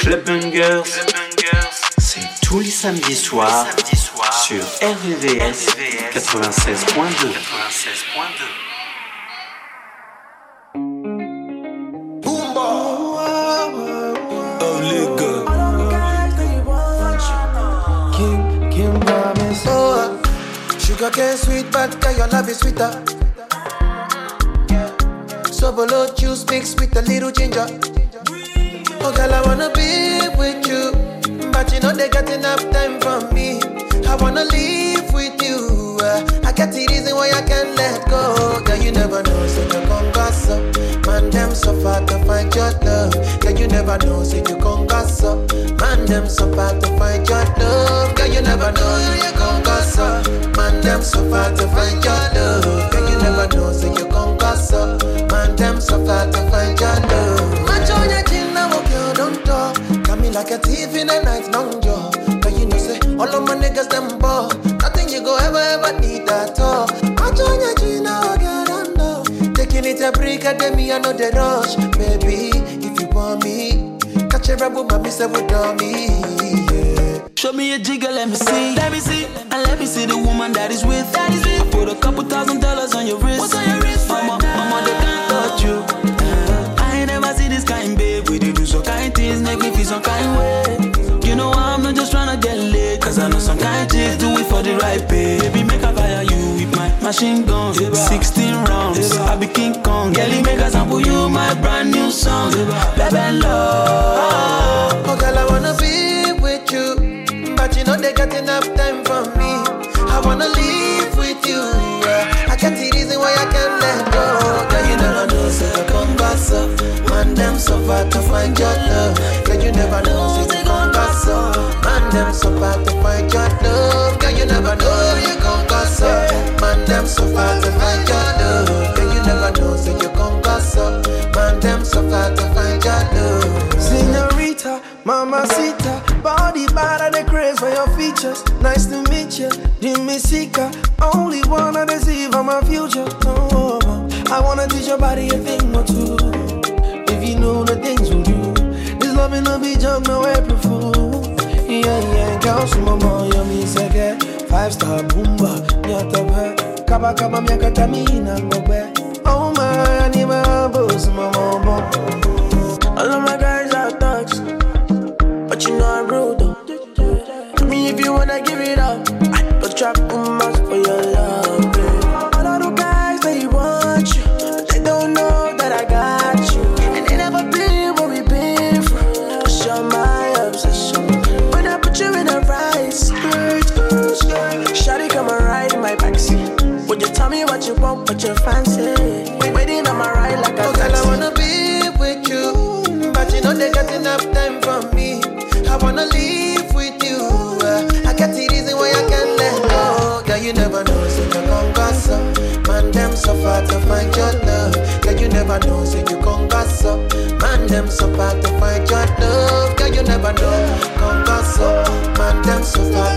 Club Bungers, c'est tous les samedis soirs sur RVVS 96.2. Sugar cane sweet, but your love is sweeter. Sobolo juice mixed with a little ginger. Oh, girl, I wanna be with you, but you know they got enough time for me. I wanna live with you. Uh, I get the reason why I can't let go. Girl, you never know, so you come gossip. Man, them so far to find your love. Girl, you never know, so you come gossip. Man, them so far to find your love. Girl, you never know, so you come gossip. Man, them so far to find your love. Girl, you never know, so you come gossip. Man, them so far to find your love. Match on your chin, now walk you don't talk. Got me like a thief in the night, long jaw. But you know, say, all of my niggas, them ball. Nothing you go ever, ever need at all. Match on your chin, now walk you don't know. Taking it a break, I me, I know the rush. Baby, if you want me, catch a rebel, my miss, with me. Show me a jigger, let me see. Let me see. And let me see the woman that is with. That is with. I put a couple thousand dollars on your wrist. What's on your wrist? Mama, right mama, some make me feel some kind way. You know I'm not just trying to get laid. Cause I know some kind chicks do it for the right pay. Baby, make a fire you with my machine gun. 16 rounds, I be King Kong. Girlie, make a sample you my brand new song. Baby, love. Oh, girl, I wanna be with you. But you know they got enough time for me. I wanna live Man, them so to find your love. Girl, you never know, so you come gossip. Man, them so far to find your love. Girl, you never know, so you come gossip. Man, them so far to find your love. Girl, you never know, so you come gossip. Man, them so far to find your love. Senorita, mamacita, body bad and the craze for your features. Nice to meet you, Jimmy Sika. Only wanna deceive on my future. Oh, oh, oh. I wanna teach your body nyatabe. Kaba kaba miaka tamina ngogbe. Never know, so you come gossip. Man, them so far to find your love. Girl, you never know, come gossip. Man, them so far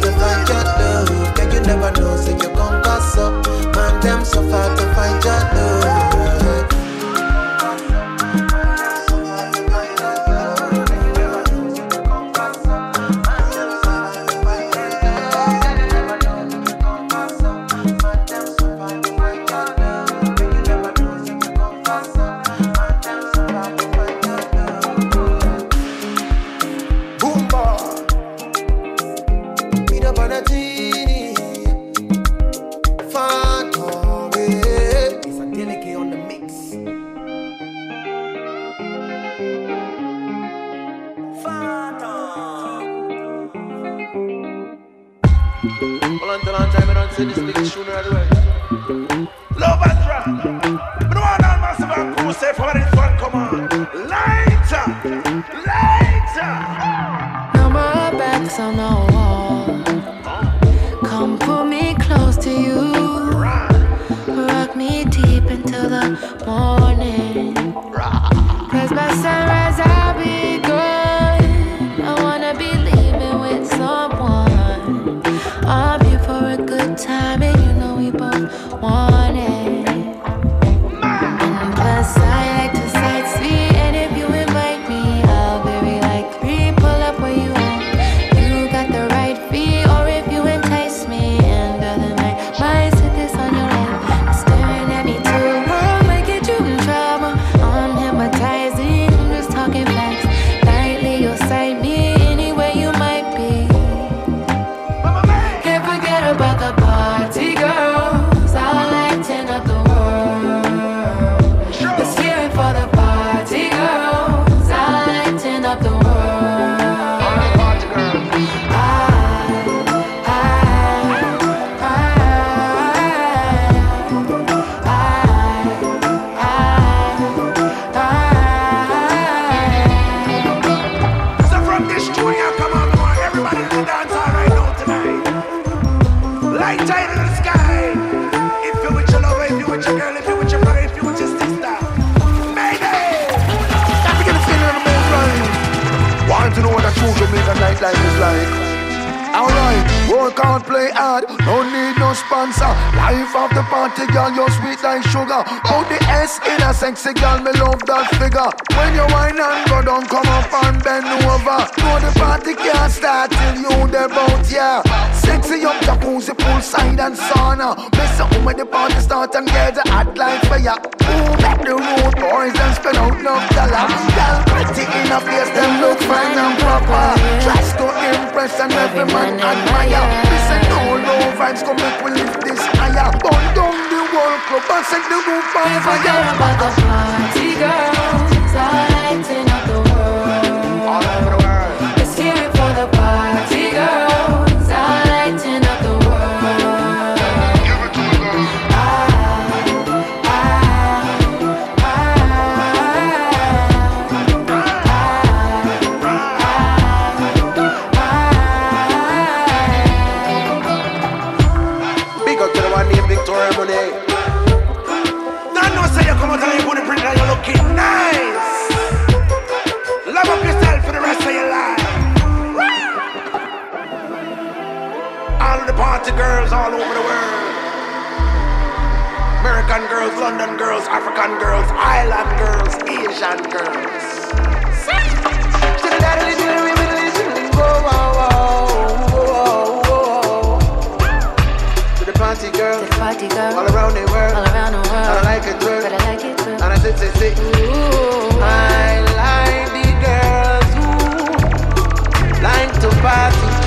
life is like. Alright, work hard, play hard, no need sponsor. Life of the party, girl, you're sweet like sugar. Put the S in a sexy girl, me love that figure. When you wine and go down, come up and bend over. Know the party can't start till you the boat, yeah. Sexy up jacuzzi, poolside and sauna. Miss a woman, the party start and get the hot light for ya. Ooh, back the road, boys, and spend out enough dollar. Girl, pretty in a face, them look fine and proper. just to impress and every man admire. No vibes come make we lift this higher. Burn down the world club and set the roof on fire. Forget about the party girls, up the world. to girls all over the world. American girls, London girls, African girls, island girls, Asian girls. Party girl, the party girl, all around the world, all around the world. And I like it girl, but I like it girl. And I sit, sit, sit. Ooh, I like the girls who like to party.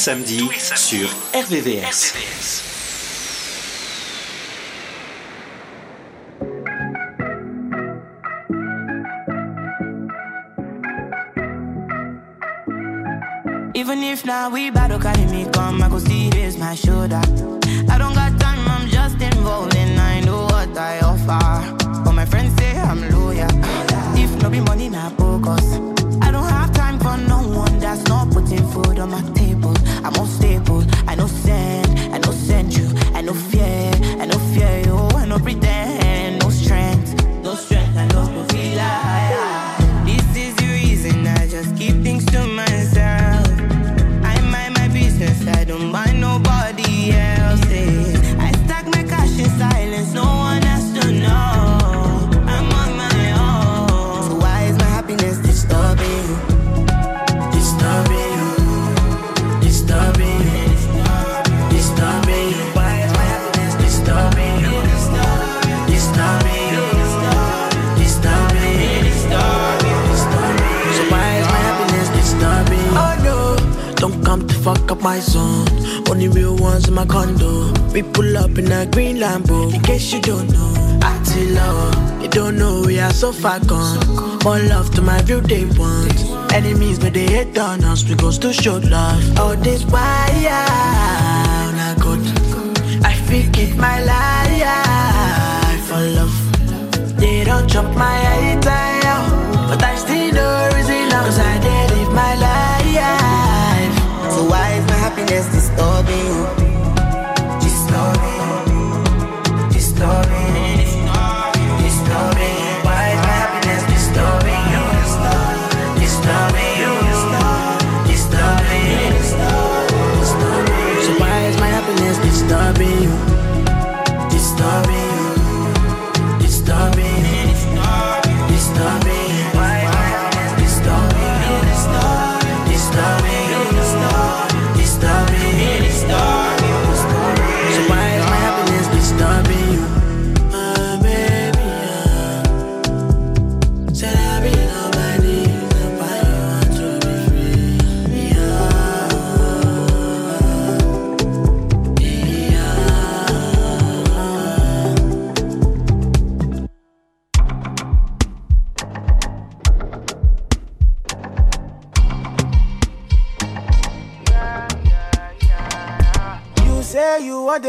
Samedi sur RVVS. Yeah. so far gone. More love to my view they want. Enemies, but they hate on us because to show love. All this wire, not oh good. I feel keep my life for love. They don't chop my head down, but I still know reason love. Cause I did live my life. So why is my happiness disturbing?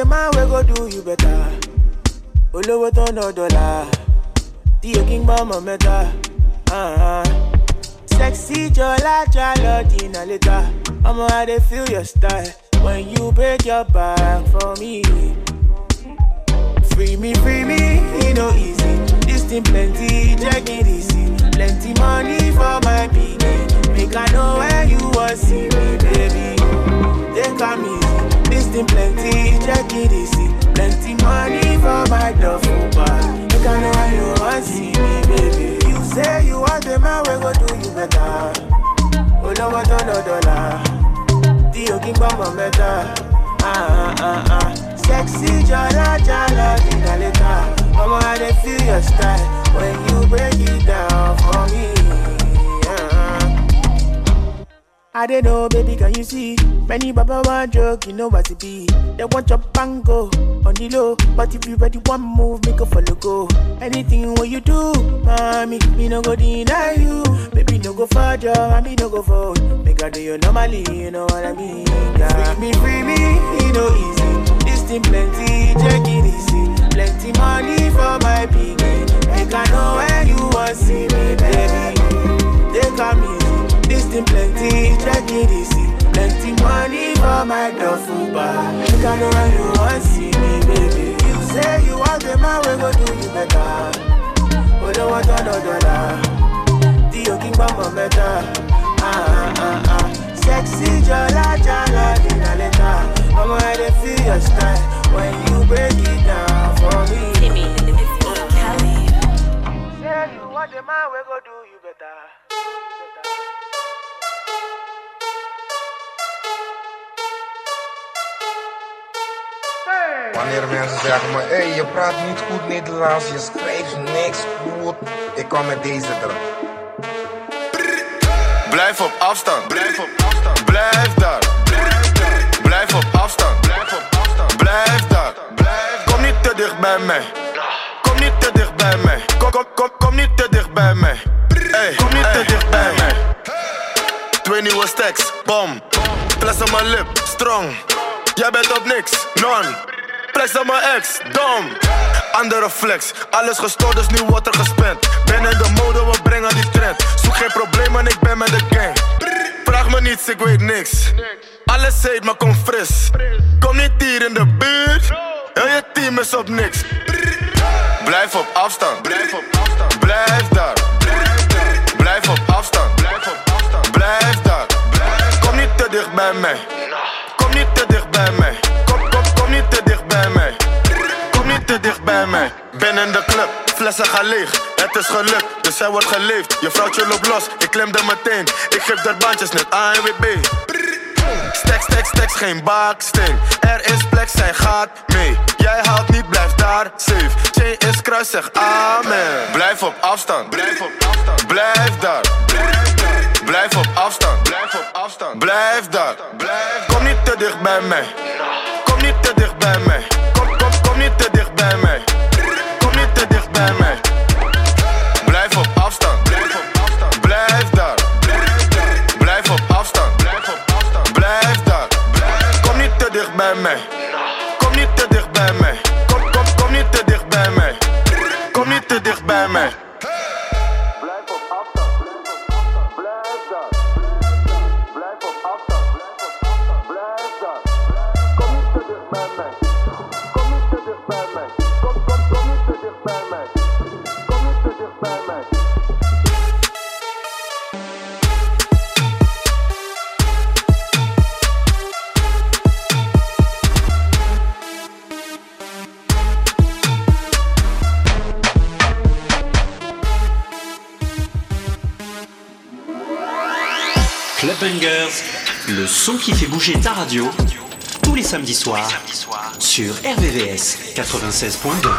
You want the man we go do you better. Olówó tó ná dọ́là, tí o kí ń gbọ́ ọmọ mẹ́ta. Sexy jọlá jálọ dínà létà. Ọmọ I dey feel your style when you break your back for me. Free me, free me, e no easy. This thing plenty, check it easy. Plenty money for my pikin. Make I know where you wan see me, baby. Take am easy. This thing plenty, check it easy. Plenty money for my duffel bag. I know where you wan see me, baby. You say you want the man we go do you better. Olówó tó lọ dọ́là, tí o kí ń gbọ́mọ mẹ́ta. Ah, ah, ah. Sexy jala jala dina later. Mama, I dey feel your style when you break it down for me. I don't know, baby, can you see? Many baba want joke, you know what it be. They want your bango on the low, but if you ready one move, make a follow go. Anything what you do, mommy, me no go deny you. Baby, no go further, and me no go forward. Make I do you normally, you know what I mean? Yeah. Free me, free me, it no easy. This thing plenty, check it easy. Plenty money for my piggy. Make I know where you want see me, baby. Take come easy. This thing plenty, check it easy. Plenty money for my duffel bag. Make I know you want see me, baby. You say you want the man, we go do you better. We don't want no dollar. Dio King Bamba better. Ah, ah, ah. Sexy jala jala dina later. Mama, I dey feel your style when you break it down for me. Timmy, Kelly. Say you want the man, we go do you better. Wanneer mensen zeggen me, hé, je praat niet goed Nederlands, je schrijft niks goed. Ik kom met deze erop. Blijf op afstand. Blijf op afstand. Blijf daar. Blijf op afstand. Blijf op afstand. Blijf daar. Kom niet te dicht bij mij. Kom niet te dicht bij mij. Kom, kom, kom, kom niet te dicht bij mij. Hey, kom niet te dicht bij mij. Twee nieuwe stacks, bom. Plus op mijn lip, strong. Jij bent op niks, non. Flex op mijn ex, dom. Andere flex, alles gestoord, dus nu wordt er gespend. Ben in de mode, we brengen die trend. Zoek geen problemen, ik ben met de gang. Vraag me niets, ik weet niks. Alles heet, maar kom fris. Kom niet hier in de buurt. Heel je team is op niks. Blijf op afstand. Blijf op afstand. Blijf daar. Blijf op afstand. Blijf op afstand. Blijf daar. Kom niet te dicht bij mij. Kom niet te dicht bij mij. Ben in de club, flessen gaan leeg. Het is gelukt, dus hij wordt geleefd. Je vrouwtje loopt los, ik klemde meteen. Ik geef er bandjes net ANWB. Stacks, stacks, stacks, geen baksteen. Er is plek, zij gaat mee. Jij haalt niet, blijf daar safe. Chain is kruis, zeg amen. Blijf op afstand. Blijf op afstand. Blijf daar. Blijf daar. Blijf op afstand. Blijf op afstand. Blijf daar. Blijf. Kom niet te dicht bij mij. Bouger ta radio, tous les samedis soirs sur RVVS 96.2.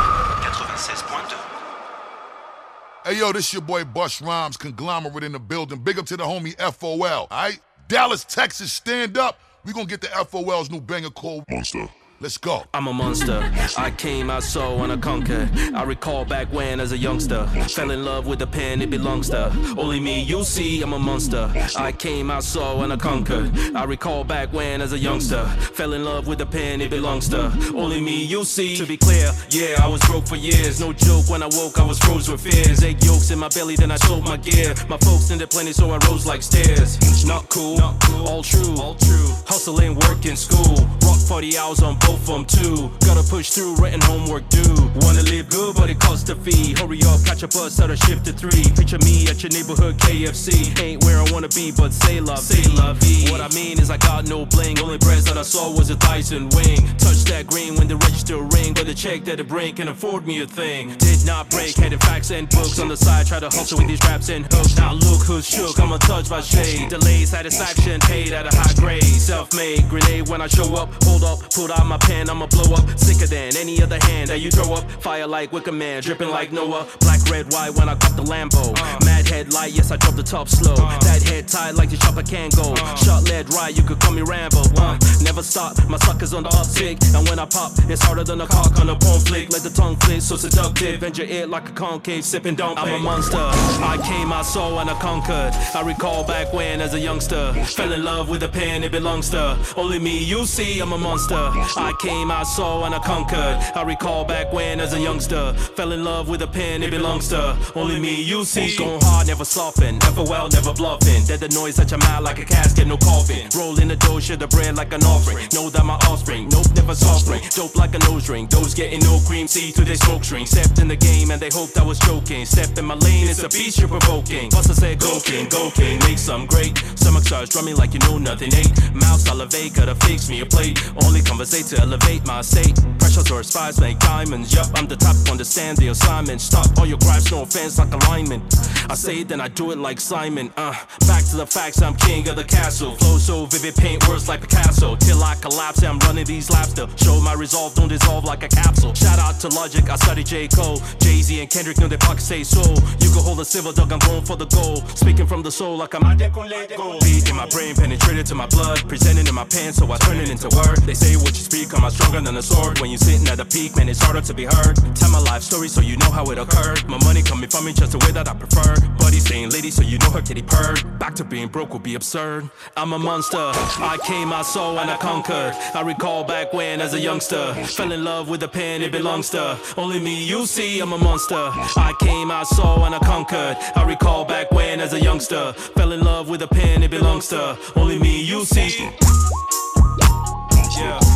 Hey yo, this your boy Bush Rhymes, conglomerate in the building. Big up to the homie FOL. Alright? Dallas, Texas, stand up. We gonna get the FOL's new banger called Monster. Let's go. I'm a monster. I came, I saw, and I conquered. I recall back when, as a youngster, fell in love with the pen, it belongs to only me. You see, I'm a monster. I came, I saw, and I conquered. I recall back when, as a youngster, fell in love with the pen, it belongs to only me. You see, to be clear, yeah, I was broke for years. No joke, when I woke, I was froze with fears. Egg yolks in my belly, then I sold my gear. My folks in the plenty, so I rose like stairs. Not cool, all true, all true. Hustling, working, school. Rock 40 hours on both of them too. Gotta push through, writing homework due. Wanna live good, but it costs a fee. Hurry up, catch a bus out of shift to three. Picture me at your neighborhood KFC. Ain't where I wanna be, but say love, say love. What I mean is I got no bling. Only breads that I saw was a Tyson wing. Touch that green when the register ring, but the check that it bring can afford me a thing. Did not break, had facts and books on the side. Try to hustle with these raps and hooks. Now look who's shook. I'm untouched by shade. Delayed satisfaction, paid at a high grade. Self-made grenade when I show up. Hold up, pulled out my pen, I'ma blow up. Sicker than any other hand that you throw up. Fire like Wicker Man, dripping like Noah. Black, red, white when I got the Lambo. Uh. Mad headlight, yes, I drop the top slow. Uh. That head tied like the chopper can go. Uh. Shot lead right, you could call me Rambo. Uh, never stop, my suckers on the uptick. And when I pop, it's harder than a cock on a porn flick. Let the tongue flick, so seductive. And your ear like a concave, sipping don't I'm a monster. I came, I saw, and I conquered. I recall back when, as a youngster, fell in love with a pen, it belongs to only me. You see, I'm a monster. I came, I saw, and I conquered. I recall back when, as a youngster, fell in love with a pen, it belongs to only me. You see, going hard, never soften, never well, never bluffing. Dead the noise at your mouth like a casket, no coffin. Roll in the dough, share the bread like an offering. Know that my offspring, nope, never soft ring. Dope like a nose ring. Those getting no cream, see through their smoke string. Stepped in the game and they hoped I was joking. Stepped in my lane, it's a beast you're provoking. Buster said, go king, go king, make some great. Stomach starts drumming like you know nothing eh? ain't. Mouth salivate, gotta fix me a plate. Only conversate to elevate my state. Pressures or spies make diamonds. Yup, I'm the type to understand the assignment. Stop all your gripes, no offense, like alignment. I say it, then I do it like Simon. Uh, back to the facts, I'm king of the castle. Flow so vivid, paint words like Picasso. Till I collapse, I'm running these laps to show my resolve, don't dissolve like a capsule. Shout out to Logic, I study J. Cole. Jay Z and Kendrick know their pockets say so. You can hold a silver dog, I'm going for the gold. Speaking from the soul like I'm beat in my brain, penetrated to my blood. Presented in my pen, so I turn it into word. They say what you speak, I'm stronger than a sword. When you're sitting at the peak, man, it's harder to be heard. Tell my life story so you know how it occurred. My money coming from me just the way that I prefer. Buddy saying lady, so you know her kitty purred. Back to being broke would be absurd. I'm a monster. I came, I saw, and I conquered. I recall back when, as a youngster, fell in love with a pen, it belongs to only me. You see, I'm a monster. I came, I saw, and I conquered. I recall back when, as a youngster, fell in love with a pen, it belongs to only me. You see. Yeah.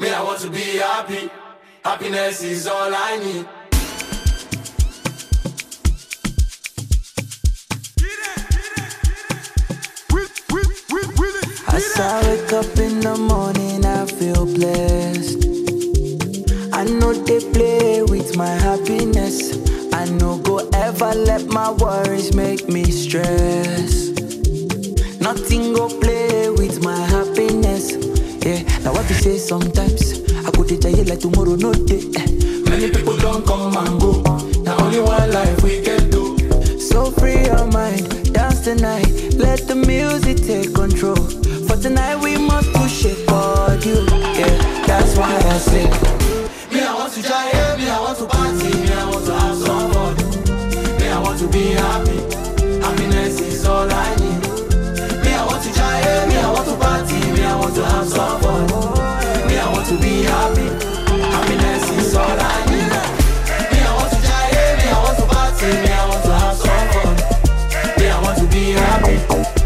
Me, I want to be happy. Happiness is all I need. As I wake up in the morning, I feel blessed. I know they play with my happiness. I know go ever let my worries make me stress. Nothing go play what you say sometimes. I could tell like tomorrow, no day. Many people don't come and go. Now only one life we can do. So free your mind, dance tonight. Let the music take control. For tonight we must push it for you. Yeah, that's why I say. Me, I want to jive, me, I want to party, me, I want to have some fun. Me, I want to be happy. Happiness is all I need. want to have some fun. Me, I want to be happy. Happiness is all I need. Me, I want to jive. Me, I want to party. Me, I want to have some fun. Me, I want to be happy.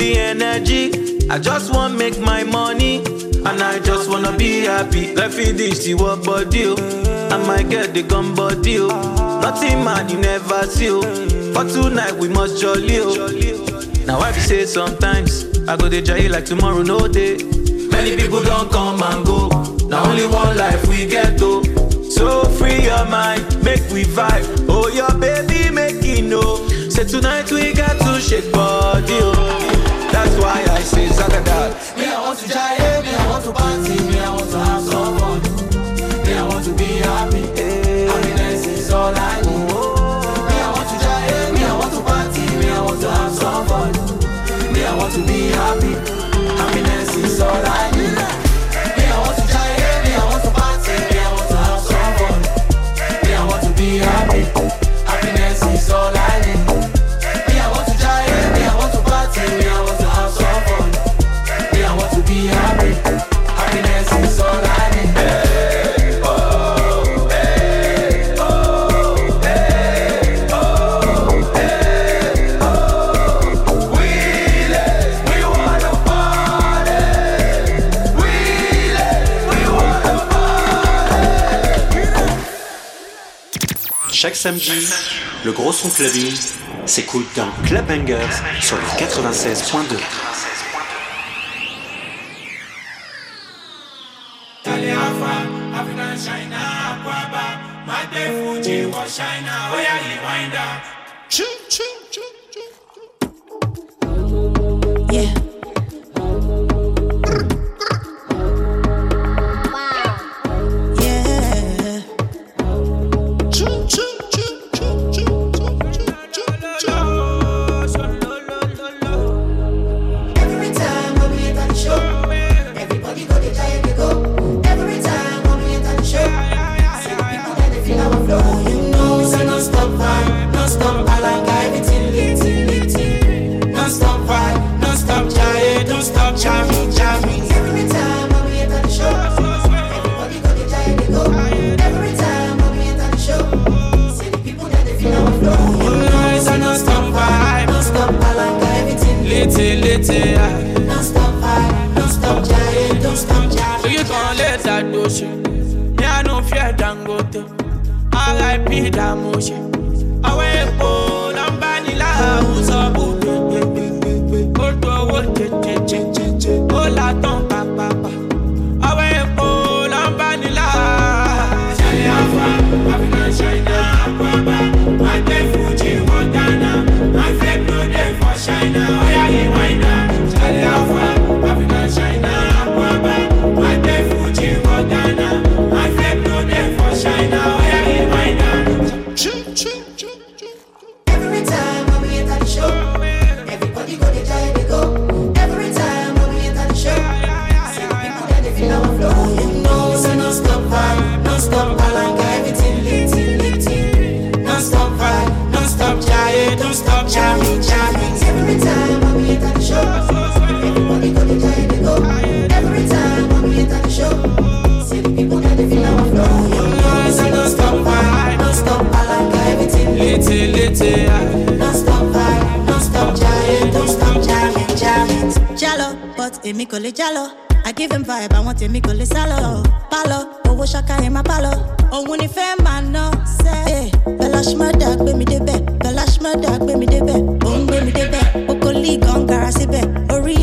the energy. I just want make my money. And I just wanna be happy. Let me this see what body. Oh. I might get the gun body. Oh. Nothing man you never see. Oh. For tonight we must jolly. Now I be say sometimes I go to jail like tomorrow no day. Many people don't come and go. Now only one life we get though. So free your mind, make we vibe. Oh your baby make it know. Say tonight we got to shake body. Oh. that's why I say Zagadat. Me, I want to jive, me, I want to party, me, I want to have some fun. Me, I want to be happy. Happiness is all I need. Me, I want to jive, me, I want to party, me, I want to have some fun. Me, I want to be happy. Happiness is all I need. Chaque samedi, le gros son clubbing s'écoute dans Clubbangers sur le 96.2. ọmọ mi kò lè sálọ pálọ owó ṣaka yẹn máa pálọ. Òun ni fẹ́ máa ná sẹ́. Eh, bẹ́lásímọ́dà gbé mi débẹ̀. Bẹ́lásímọ́dà gbé mi débẹ̀. Òun gbé mi débẹ̀. Okòólì gan gara síbẹ̀. Orí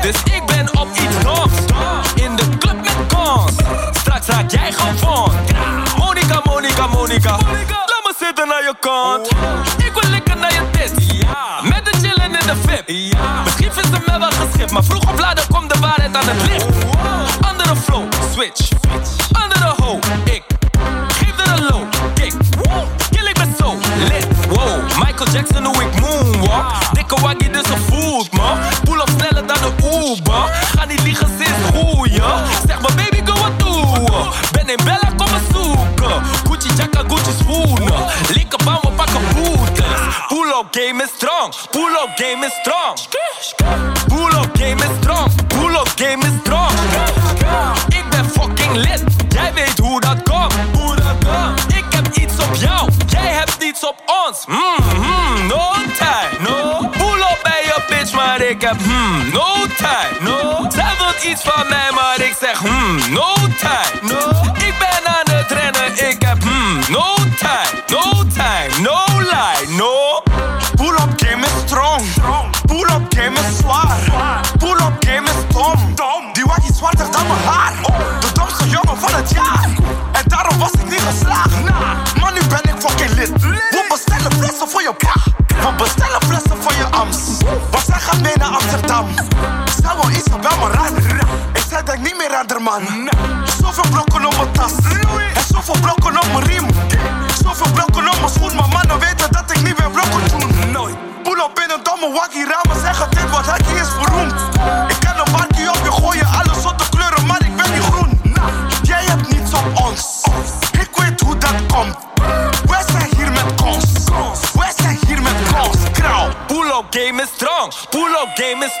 Dus ik ben op iets los. In de club met kans. Straks raak jij gewoon. Monica, Monica, Monica. Laat me zitten naar je kant. Ik wil lekker naar je test. Met de chillen in de VIP. Misschien vindt ze mij wel geschikt. Maar vroeg of later komt de waarheid aan het licht. Andere flow, switch. strong. Pull up game is strong. Pull up game is strong. Pull up game is strong. Ik ben fucking lit. Jij weet hoe dat komt. Hoe dat komt. Ik heb iets op jou. Jij hebt iets op ons. Mm, hmm, no time. No. Pull up bij je bitch, maar ik heb mm, no time. No. Zij wil iets van mij, maar ik zeg mm, no time. No. name is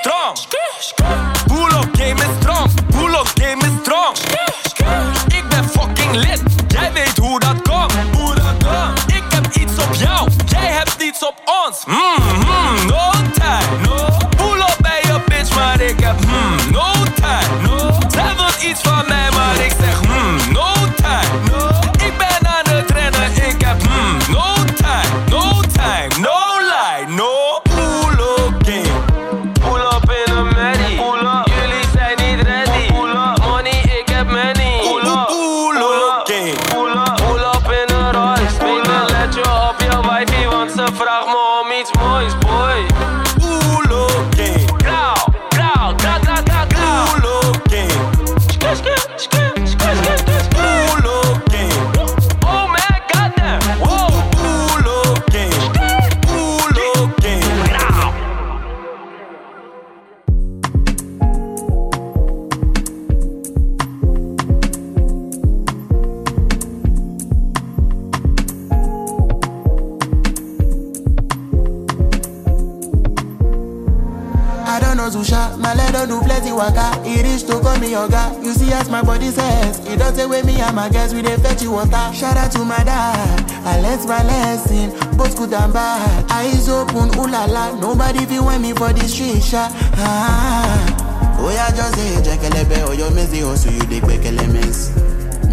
maisha ah. oya oh, just dey jekelebe oh, oyo mezi hustle you dig gbekele elements.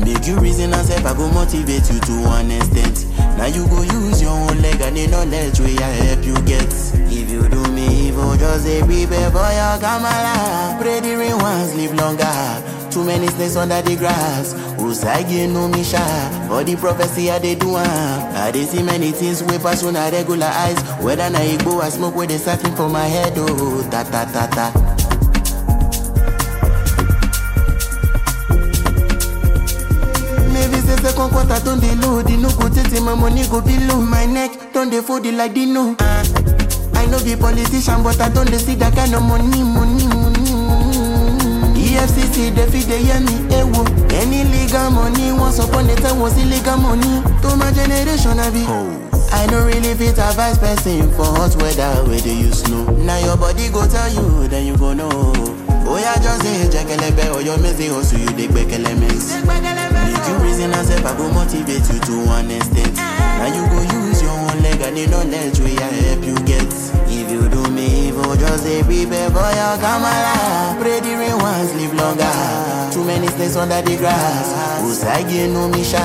make you reason and sef i go motivate you to an extent now you go use your own leg and the knowledge we i help you get if you do me evil just dey prepare for your oh, gamala. pray the rain once live longer too many snakes under the grass. Usagi no me sha. For the prophecy I dey do am. I dey see many things wey pass on a regular eyes. Whether na igbo or smoke wey dey siphon for my head oh ta ta ta ta. Second quarter don dey low. The no go tete my money go below. My neck don dey fold it like Dino. I no be politician but I don dey see that kind of money money. EFCC dey fit dey hear me ewo. Any legal money once upon a time was illegal money. To my generation I be. Oh. I no really fit advise person for hot weather where they use snow. Now your body go tell you, then you go know. Oh yeah, just say jekelebe or your messy hustle you dey gbekele mess. You reason as if I go motivate you to extent. Now you go use your own leg and the knowledge wey I help you get. If you do me evil, just say prepare for your camera. Pray the rain once, live longer. Too many snakes under the grass. Usagi no me sha.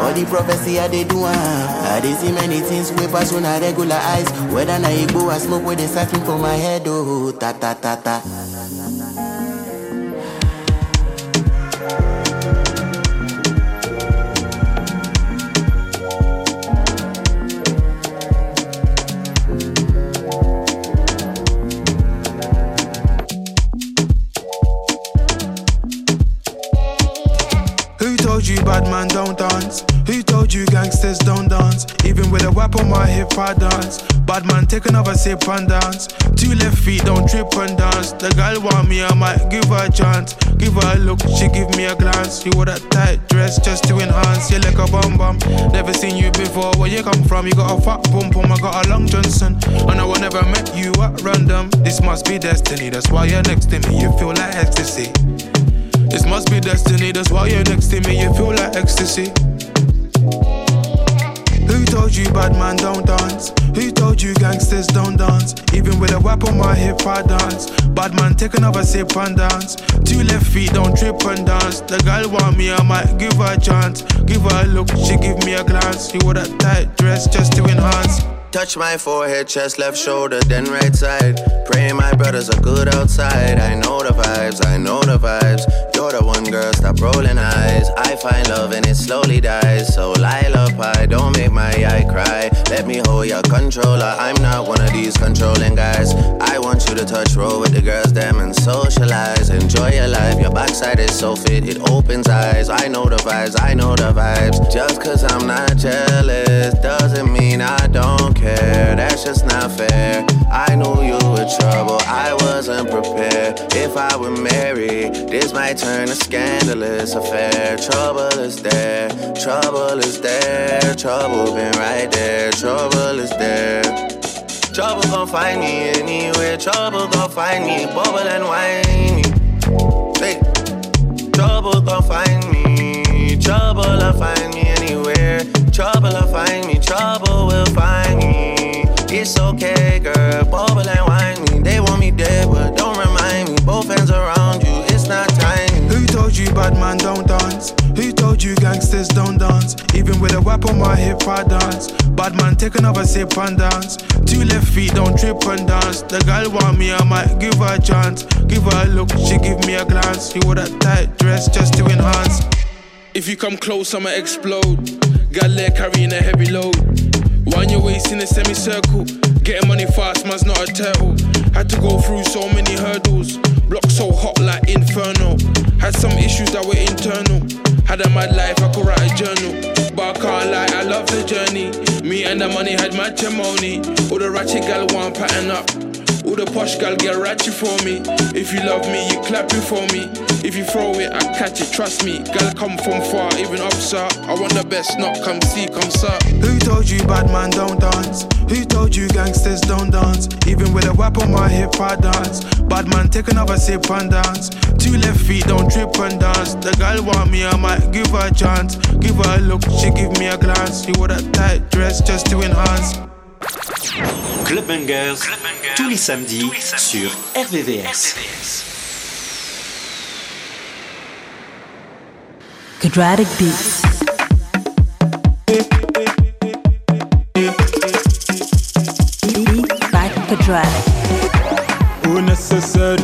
All the prophecy I dey do am. I dey see many things wey pass on a regular eyes. Whether na igbo or smoke wey dey siphon for my head oh ta ta ta ta. Dance? Who told you gangsters don't dance? Even with a whip on my hip, I dance. Bad man, take another sip and dance. Two left feet, don't trip and dance. The girl want me, I might give her a chance. Give her a look, she give me a glance. You wore that tight dress just to enhance. You like a bum bum. Never seen you before. Where you come from? You got a fat bum bum. I got a long Johnson. And I will never met you at random. This must be destiny. That's why you're next to me. You feel like ecstasy. This must be destiny, that's why you're next to me, you feel like ecstasy. Who told you bad man don't dance? Who told you gangsters don't dance? Even with a whip on my hip, I dance. Bad man, take another sip and dance. Two left feet, don't trip and dance. The girl want me, I might give her a chance. Give her a look, she give me a glance. You wore that tight dress just to enhance. Touch my forehead, chest, left shoulder, then right side. Pray my brothers are good outside. I know the vibes, I know the vibes. You're the one girl, stop rolling eyes. I find love and it slowly dies. So lullaby, don't make my eye cry. Let me hold your controller. I'm not one of these controlling guys. I want you to touch roll with the girls, them and socialize. Enjoy your life, your backside is so fit, it opens eyes. I know the vibes, I know the vibes. Just cause I'm not jealous doesn't mean I don't care. That's just not fair. I knew you were trouble, I wasn't prepared. If I were married, this might turn a scandalous affair. Trouble is there, trouble is there, trouble been right there, trouble is there. Trouble gon' find me anywhere, trouble gon' find me, bubble and whiny. Hey, trouble gon' find me, trouble'll find me anywhere. Trouble'll find me, trouble will find me. It's okay, girl, bubble and whine me. They want me dead, but don't remind me. Both hands around bad man don't dance? Who told you gangsters don't dance? Even with a whip on my hip, I dance. Bad man, take another sip and dance. Two left feet, don't trip and dance. The girl want me, I might give her a chance. Give her a look, she give me a glance. You wore that tight dress just to enhance. If you come close, I'ma explode. Got leg carrying a heavy load. Wind your waist in a semicircle. Getting money fast, man's not a turtle. Had to go through so many hurdles. Block so hot like inferno. Had some issues that were internal. Had a mad life, I could write a journal. But I can't lie, I love the journey. Me and the money had matrimony. All the ratchet gal want pattern up. The posh gal get ratchet for me. If you love me, you clap it for me. If you throw it, I catch it, trust me. Gal come from far, even up, sir. I want the best, not come see, come sir. Who told you bad man don't dance? Who told you gangsters don't dance? Even with a whip on my hip, I dance. Bad man, take another sip and dance. Two left feet, don't trip and dance. The girl want me, I might give her a chance. Give her a look, she give me a glance. You wore that tight dress just to enhance. Club Bangers, Club Bangers tous, les samedis, tous les samedis, sur RVVS. Quadratic Beats. Necessary,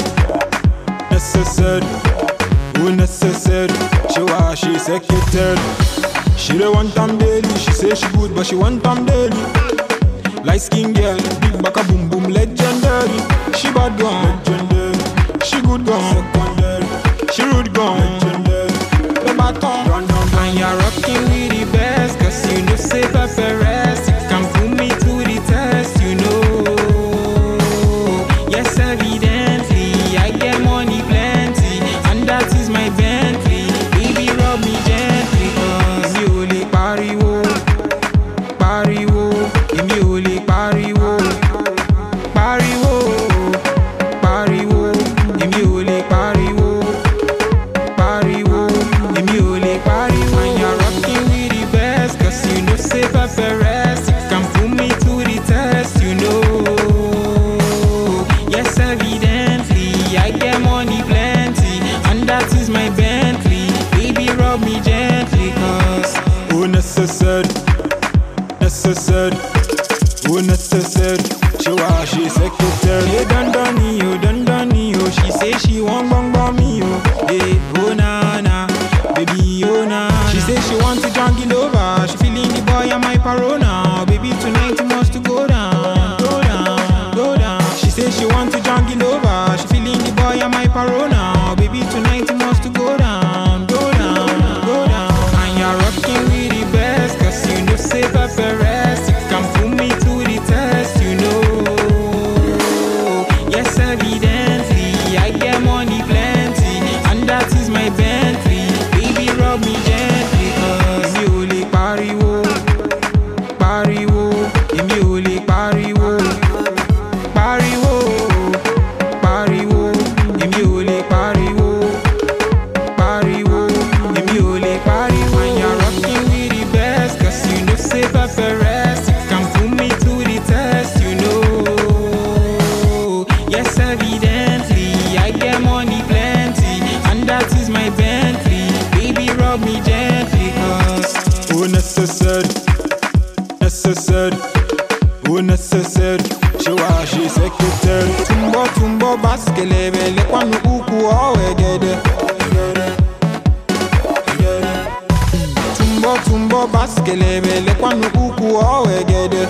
necessary. She she. She the one time daily. She say she good, but she one time daily. Light skin girl, big back a boom boom legendary. She bad gone, legendary. She good gone, secondary. She rude gone, legendary. The baton, and you're rocking with the best, cause you know say pepper. au nécessaire chewashi secrétaire tumbo tumbo baskelebele kwami ukuowegede tumbo tumbo baskelebele kwami ukuowegede